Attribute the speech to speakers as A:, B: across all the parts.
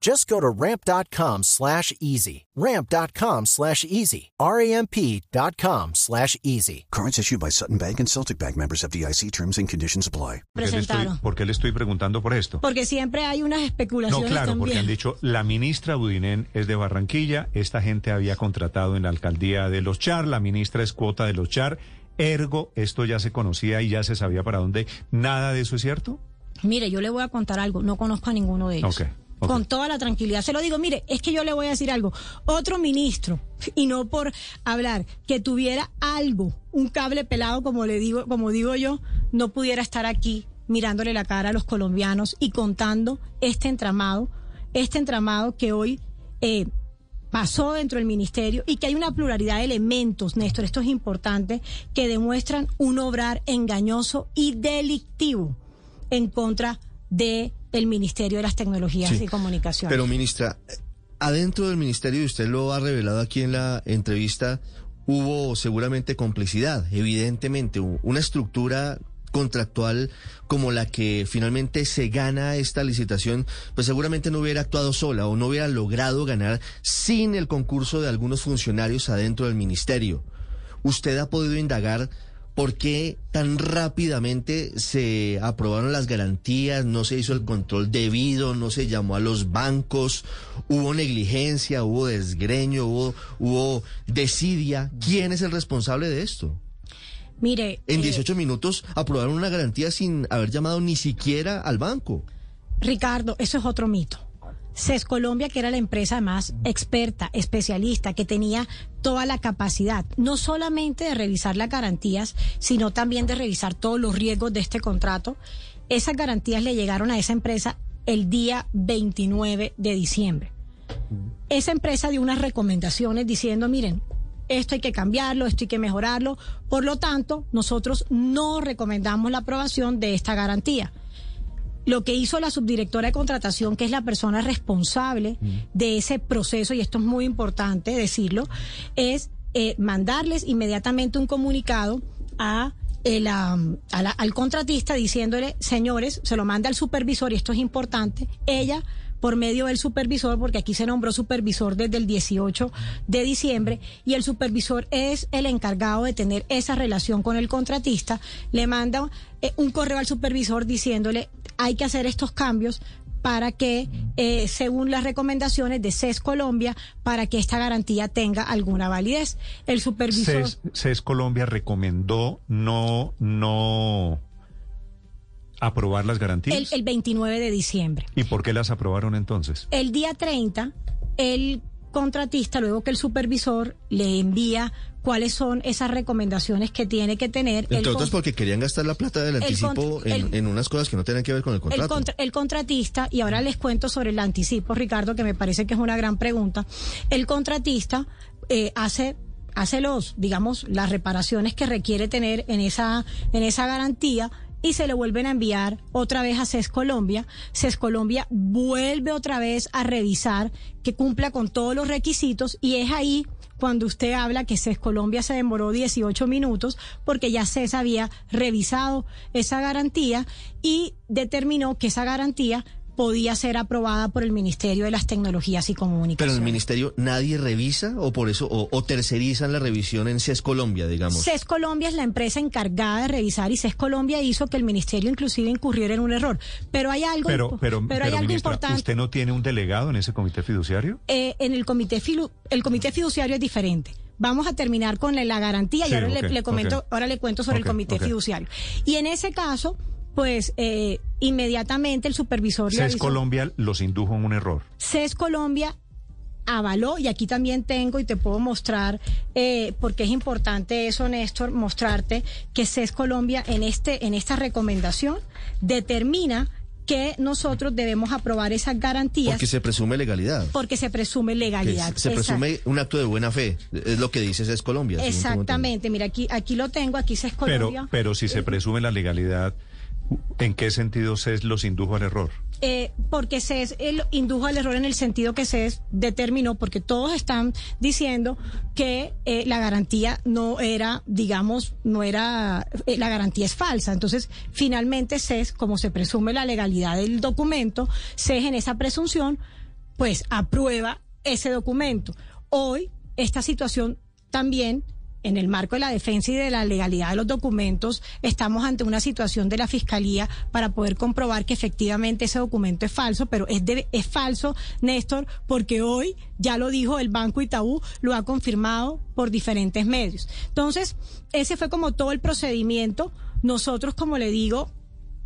A: Just go to ramp.com slash easy. Ramp.com slash easy. R-A-M-P.com slash easy.
B: Cards issued by Sutton Bank and Celtic Bank members of DIC terms and conditions apply.
C: ¿Por qué, le estoy, por qué le estoy preguntando por esto?
D: Porque siempre hay unas
C: No,
D: especulaciones
C: claro, porque
D: también.
C: han dicho, la ministra Budinen es de Barranquilla, esta gente había contratado en la alcaldía de Los Char, la ministra es cuota de Los Char, ergo, esto ya se conocía y ya se sabía para dónde. ¿Nada de eso es cierto?
D: Mire, yo le voy a contar algo. No conozco a ninguno de ellos.
C: Ok,
D: Con toda la tranquilidad. Se lo digo, mire, es que yo le voy a decir algo. Otro ministro, y no por hablar, que tuviera algo, un cable pelado, como le digo, como digo yo, no pudiera estar aquí mirándole la cara a los colombianos y contando este entramado, este entramado que hoy eh, pasó dentro del ministerio y que hay una pluralidad de elementos, Néstor, esto es importante, que demuestran un obrar engañoso y delictivo en contra de el Ministerio de las Tecnologías
E: Sí,
D: y Comunicaciones.
E: Pero ministra, adentro del ministerio, y usted lo ha revelado aquí en la entrevista, hubo seguramente complicidad, evidentemente, una estructura contractual como la que finalmente se gana esta licitación, pues seguramente no hubiera actuado sola o no hubiera logrado ganar sin el concurso de algunos funcionarios adentro del ministerio. ¿Usted ha podido indagar por qué tan rápidamente se aprobaron las garantías, no se hizo el control debido, no se llamó a los bancos, hubo negligencia, hubo desgreño, hubo, hubo desidia? ¿Quién es el responsable de esto?
D: Mire,
E: En
D: eh,
E: 18 minutos aprobaron una garantía sin haber llamado ni siquiera al banco.
D: Ricardo, eso es otro mito. CES Colombia, que era la empresa más experta, especialista, que tenía toda la capacidad, no solamente de revisar las garantías, sino también de revisar todos los riesgos de este contrato. Esas garantías le llegaron a esa empresa el día 29 de diciembre. Esa empresa dio unas recomendaciones diciendo, miren, esto hay que cambiarlo, esto hay que mejorarlo. Por lo tanto, nosotros no recomendamos la aprobación de esta garantía. Lo que hizo la subdirectora de contratación, que es la persona responsable de ese proceso, y esto es muy importante decirlo, es eh, mandarles inmediatamente un comunicado a el, la- al contratista diciéndole, señores, se lo manda al supervisor, y esto es importante, ella por medio del supervisor, porque aquí se nombró supervisor desde el 18 de diciembre, y el supervisor es el encargado de tener esa relación con el contratista, le manda eh, un correo al supervisor diciéndole, hay que hacer estos cambios para que, eh, según las recomendaciones de CES Colombia, para que esta garantía tenga alguna validez. El supervisor...
C: CES, CES Colombia recomendó no, no aprobar las garantías.
D: El, el 29 de diciembre.
C: ¿Y por qué las aprobaron entonces?
D: El día 30, el contratista, luego que el supervisor le envía cuáles son esas recomendaciones que tiene que tener.
E: Entre otras porque querían gastar la plata del
D: el
E: anticipo en,
D: el-
E: en unas cosas que no tenían que ver con el
D: el,
E: contrato.
D: contra- el contratista, y ahora les cuento sobre el anticipo, Ricardo, que me parece que es una gran pregunta. El contratista eh, hace hace los, digamos, las reparaciones que requiere tener en esa, en esa garantía y se le vuelven a enviar otra vez a CES Colombia. CES Colombia vuelve otra vez a revisar que cumpla con todos los requisitos y es ahí cuando usted habla que CES Colombia se demoró 18 minutos porque ya CES había revisado esa garantía y determinó que esa garantía podía ser aprobada por el Ministerio de las Tecnologías y
E: Pero
D: Comunicaciones.
E: en el ministerio nadie revisa o por eso o, o tercerizan la revisión en CES Colombia, digamos.
D: CES Colombia es la empresa encargada de revisar y CES Colombia hizo que el ministerio inclusive incurriera en un error. Pero hay algo,
C: Pero, pero,
D: hay
C: pero,
D: algo
C: ministra,
D: importante.
C: ¿usted no tiene un delegado en ese comité fiduciario?
D: Eh, en el comité filu- el comité fiduciario es diferente. Vamos a terminar con la, la garantía y ahora le, le comento, ahora le cuento sobre el comité fiduciario. Y en ese caso, pues eh, inmediatamente el supervisor...
C: CES. Colombia los indujo en un error.
D: CES Colombia avaló, y aquí también tengo y te puedo mostrar, eh, porque es importante eso, Néstor, mostrarte que CES Colombia en, este, en esta recomendación determina que nosotros debemos aprobar esas garantías
E: Porque se presume legalidad.
D: porque se presume
E: Que
D: legalidad.
E: se
D: Exacto.
E: presume un acto de buena fe. Es lo que dice es Colombia.
D: Exactamente, mira, aquí, aquí lo tengo, aquí CES
C: Pero,
D: Colombia.
C: pero si se presume la legalidad, ¿en qué sentido CES los indujo al error?
D: Eh, porque CES él indujo al error en el sentido que CES determinó, porque todos están diciendo que eh, la garantía no era, digamos, no era, eh, la garantía es falsa. Entonces, finalmente CES, como se presume la legalidad del documento, CES en esa presunción, pues aprueba ese documento. Hoy, esta situación también en el marco de la defensa y de la legalidad de los documentos, estamos ante una situación de la Fiscalía para poder comprobar que efectivamente ese documento es falso, pero es, de- es falso, Néstor, porque hoy, ya lo dijo el Banco Itaú, lo ha confirmado por diferentes medios. Entonces, ese fue como todo el procedimiento. Nosotros, como le digo,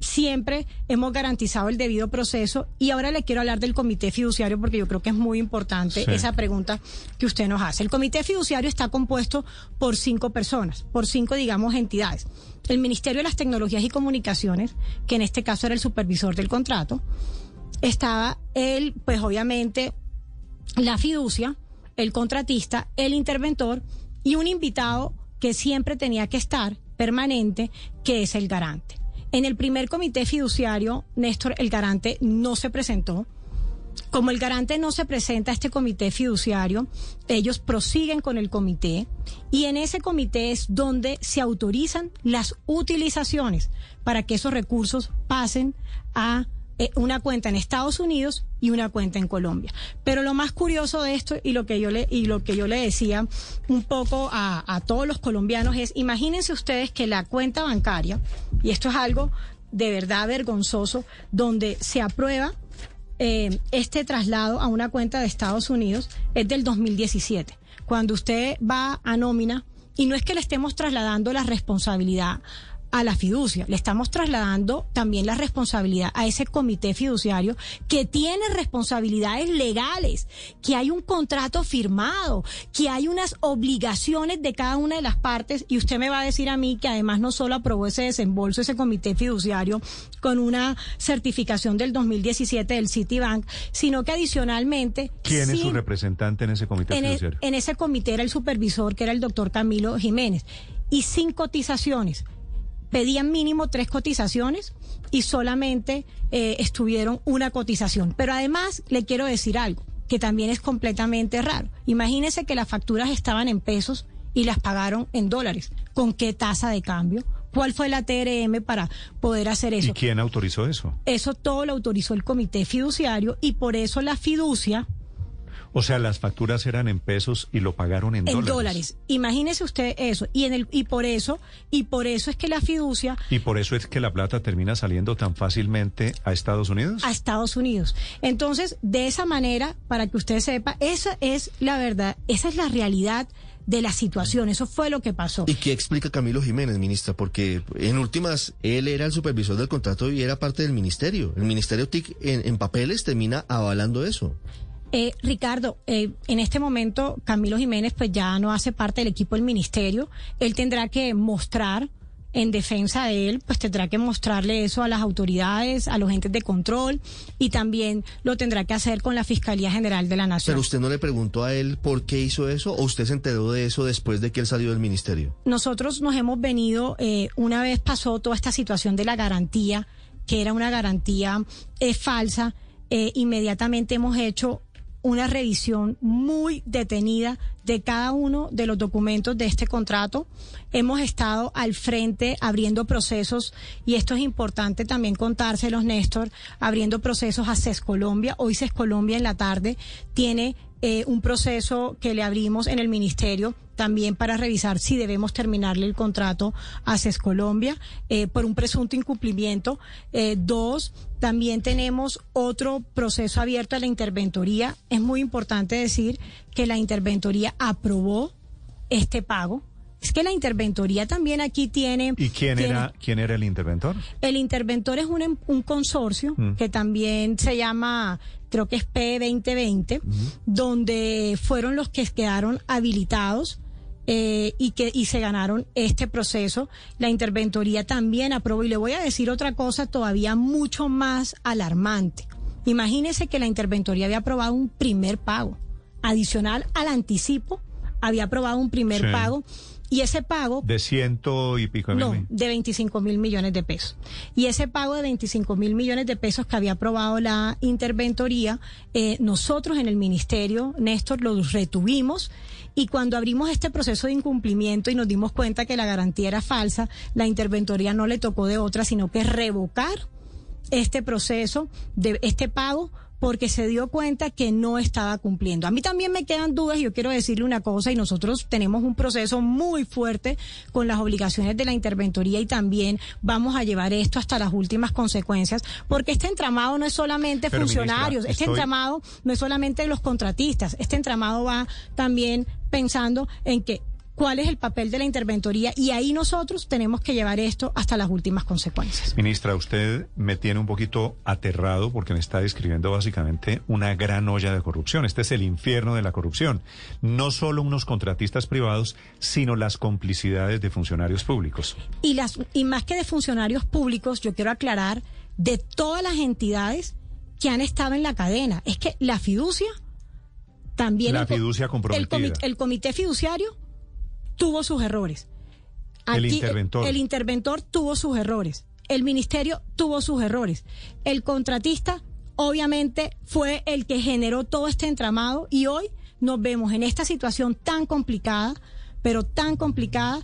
D: siempre hemos garantizado el debido proceso y ahora le quiero hablar del comité fiduciario porque yo creo que es muy importante
C: Sí.
D: esa pregunta que usted nos hace. El comité fiduciario está compuesto por cinco personas, por cinco, digamos, entidades. El Ministerio de las Tecnologías y Comunicaciones, que en este caso era el supervisor del contrato, estaba él, pues obviamente, la fiducia, el contratista, el interventor y un invitado que siempre tenía que estar permanente, que es el garante. En el primer comité fiduciario, Néstor, el garante no se presentó. Como el garante no se presenta a este comité fiduciario, ellos prosiguen con el comité y en ese comité es donde se autorizan las utilizaciones para que esos recursos pasen a eh, una cuenta en Estados Unidos y una cuenta en Colombia. Pero lo más curioso de esto y lo que yo le y lo que yo le decía un poco a, a todos los colombianos es imagínense ustedes que la cuenta bancaria y esto es algo de verdad vergonzoso donde se aprueba eh, este traslado a una cuenta de Estados Unidos es del 2017. Cuando usted va a nómina, y no es que le estemos trasladando la responsabilidad a la fiducia, le estamos trasladando también la responsabilidad a ese comité fiduciario que tiene responsabilidades legales, que hay un contrato firmado, que hay unas obligaciones de cada una de las partes y usted me va a decir a mí que además no solo aprobó ese desembolso, ese comité fiduciario con una certificación del 2017 del Citibank, sino que adicionalmente...
C: ¿Quién es su representante en ese comité
D: en,
C: fiduciario?
D: en ese comité era el supervisor, que era el doctor Camilo Jiménez, y sin cotizaciones. Pedían mínimo tres cotizaciones y solamente eh, estuvieron una cotización. Pero además le quiero decir algo que también es completamente raro. Imagínese que las facturas estaban en pesos y las pagaron en dólares. ¿Con qué tasa de cambio? ¿Cuál fue la TRM para poder hacer
C: ¿Y
D: eso?
C: quién autorizó eso?
D: Eso todo lo autorizó el comité fiduciario y por eso la fiducia
C: O sea, las facturas eran en pesos y lo pagaron en,
D: en dólares. Imagínese usted eso y en el y por eso y por eso es que la fiducia
C: Y por eso es que la plata termina saliendo tan fácilmente a Estados Unidos.
D: a Estados Unidos. Entonces, de esa manera, para que usted sepa, esa es la verdad, esa es la realidad de la situación, eso fue lo que pasó.
E: ¿Y qué explica Camilo Jiménez, ministra? Porque en últimas, él era el supervisor del contrato y era parte del ministerio. El ministerio TIC en, en papeles termina avalando eso.
D: Eh, Ricardo, eh, en este momento Camilo Jiménez pues ya no hace parte del equipo del ministerio. Él tendrá que mostrar en defensa de él, pues tendrá que mostrarle eso a las autoridades, a los entes de control y también lo tendrá que hacer con la Fiscalía General de la Nación.
E: Pero usted no le preguntó a él por qué hizo eso o usted se enteró de eso después de que él salió del ministerio.
D: Nosotros nos hemos venido, eh, una vez pasó toda esta situación de la garantía, que era una garantía eh, falsa, eh, inmediatamente hemos hecho una revisión muy detenida de cada uno de los documentos de este contrato. Hemos estado al frente abriendo procesos, y esto es importante también contárselos, Néstor, abriendo procesos a CES Colombia. Hoy CES Colombia en la tarde tiene eh, un proceso que le abrimos en el ministerio también para revisar si debemos terminarle el contrato a CES Colombia eh, por un presunto incumplimiento. Eh, dos, también tenemos otro proceso abierto a la interventoría. Es muy importante decir que la interventoría aprobó este pago. Es que la interventoría también aquí tiene...
C: ¿Y quién,
D: tiene-
C: era, quién era el interventor?
D: El interventor es un, em- un consorcio
C: Mm.
D: que también se llama, creo que es P2020, donde fueron los que quedaron habilitados eh, y que y se ganaron este proceso. La interventoría también aprobó y le voy a decir otra cosa todavía mucho más alarmante. Imagínese que la interventoría había aprobado un primer pago adicional al anticipo, había aprobado un primer
C: Sí.
D: pago y ese pago
C: De ciento y pico de
D: no,
C: mil.
D: de 25 mil millones de pesos. Y ese pago de 25 mil millones de pesos que había aprobado la interventoría, eh, nosotros en el ministerio, Néstor, los retuvimos. Y cuando abrimos este proceso de incumplimiento y nos dimos cuenta que la garantía era falsa, la interventoría no le tocó de otra, sino que revocar este proceso de este pago porque se dio cuenta que no estaba cumpliendo. A mí también me quedan dudas y yo quiero decirle una cosa y nosotros tenemos un proceso muy fuerte con las obligaciones de la interventoría y también vamos a llevar esto hasta las últimas consecuencias porque este entramado no es solamente
C: Pero, ministra,
D: funcionarios, este
C: estoy-
D: entramado no es solamente los contratistas, este entramado va también pensando en que cuál es el papel de la interventoría y ahí nosotros tenemos que llevar esto hasta las últimas consecuencias.
C: Ministra, usted me tiene un poquito aterrado porque me está describiendo básicamente una gran olla de corrupción. Este es el infierno de la corrupción. No solo unos contratistas privados, sino las complicidades de funcionarios públicos.
D: y las y más que de funcionarios públicos, yo quiero aclarar de todas las entidades que han estado en la cadena. Es que la fiducia también
C: La
D: el
C: comprometida.
D: el comité fiduciario tuvo sus errores.
C: El
D: Aquí,
C: interventor.
D: El interventor tuvo sus errores. El ministerio tuvo sus errores. El contratista, obviamente, fue el que generó todo este entramado y hoy nos vemos en esta situación tan complicada, pero tan complicada.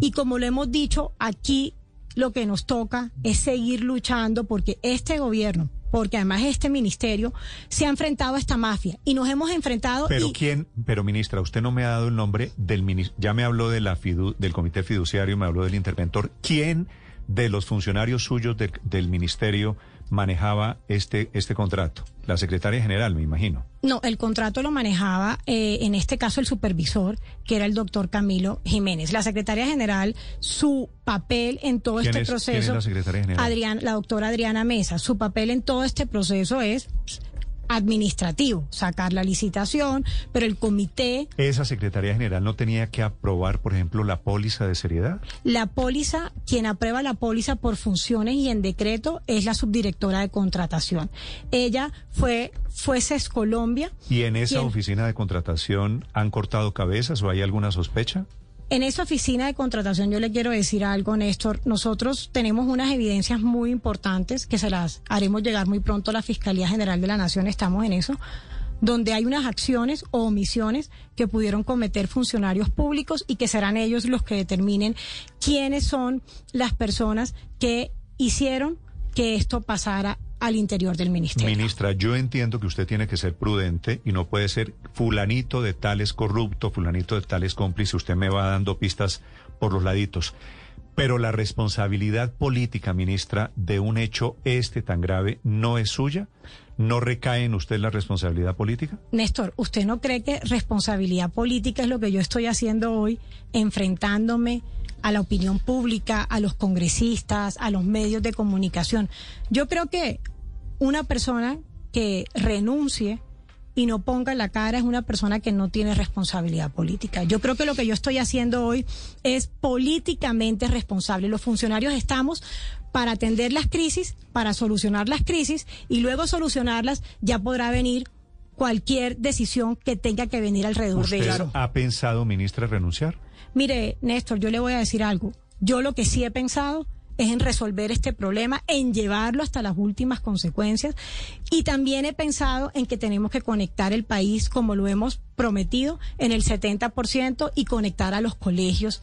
D: Y como lo hemos dicho, aquí lo que nos toca es seguir luchando porque este gobierno, porque además este ministerio, se ha enfrentado a esta mafia y nos hemos enfrentado.
C: Pero
D: y-
C: quién, pero ministra, usted no me ha dado el nombre del ministro, ya me habló de la fidu- del comité fiduciario, me habló del interventor. ¿Quién de los funcionarios suyos del, del ministerio manejaba este este contrato? La secretaria general, me imagino.
D: No, el contrato lo manejaba, eh, en este caso, el supervisor, que era el doctor Camilo Jiménez. La secretaria general, su papel en todo
C: ¿Quién
D: este
C: es-
D: proceso.
C: quién es la secretaria general?
D: Adrián, la doctora Adriana Mesa. Su papel en todo este proceso es pues, administrativo, sacar la licitación, pero el comité,
C: ¿Esa secretaria general no tenía que aprobar, por ejemplo, la póliza de seriedad?
D: la póliza, quien aprueba la póliza por funciones y en decreto es la subdirectora de contratación. Ella fue, fue CES Colombia.
C: ¿Y en esa oficina de contratación han cortado cabezas o hay alguna sospecha?
D: En esa oficina de contratación yo le quiero decir algo, Néstor. Nosotros tenemos unas evidencias muy importantes que se las haremos llegar muy pronto a la Fiscalía General de la Nación. Estamos en eso donde hay unas acciones o omisiones que pudieron cometer funcionarios públicos y que serán ellos los que determinen quiénes son las personas que hicieron que esto pasara al interior del ministerio.
C: Ministra, yo entiendo que usted tiene que ser prudente y no puede ser fulanito de tal es corrupto, fulanito de tal es cómplice. Usted me va dando pistas por los laditos. Pero la responsabilidad política, ministra, de un hecho este tan grave no es suya. ¿No recae en usted la responsabilidad política?
D: Néstor, ¿usted no cree que responsabilidad política es lo que yo estoy haciendo hoy, enfrentándome a la opinión pública, a los congresistas, a los medios de comunicación? Yo creo que una persona que renuncie y no ponga la cara es una persona que no tiene responsabilidad política. Yo creo que lo que yo estoy haciendo hoy es políticamente responsable. Los funcionarios estamos para atender las crisis, para solucionar las crisis y luego solucionarlas ya podrá venir cualquier decisión que tenga que venir alrededor de
C: ¿Usted
D: eso.
C: ha pensado, ministra, renunciar?
D: Mire, Néstor, yo le voy a decir algo. Yo lo que sí he pensado es en resolver este problema, en llevarlo hasta las últimas consecuencias. Y también he pensado en que tenemos que conectar el país, como lo hemos prometido, en el 70% y conectar a los colegios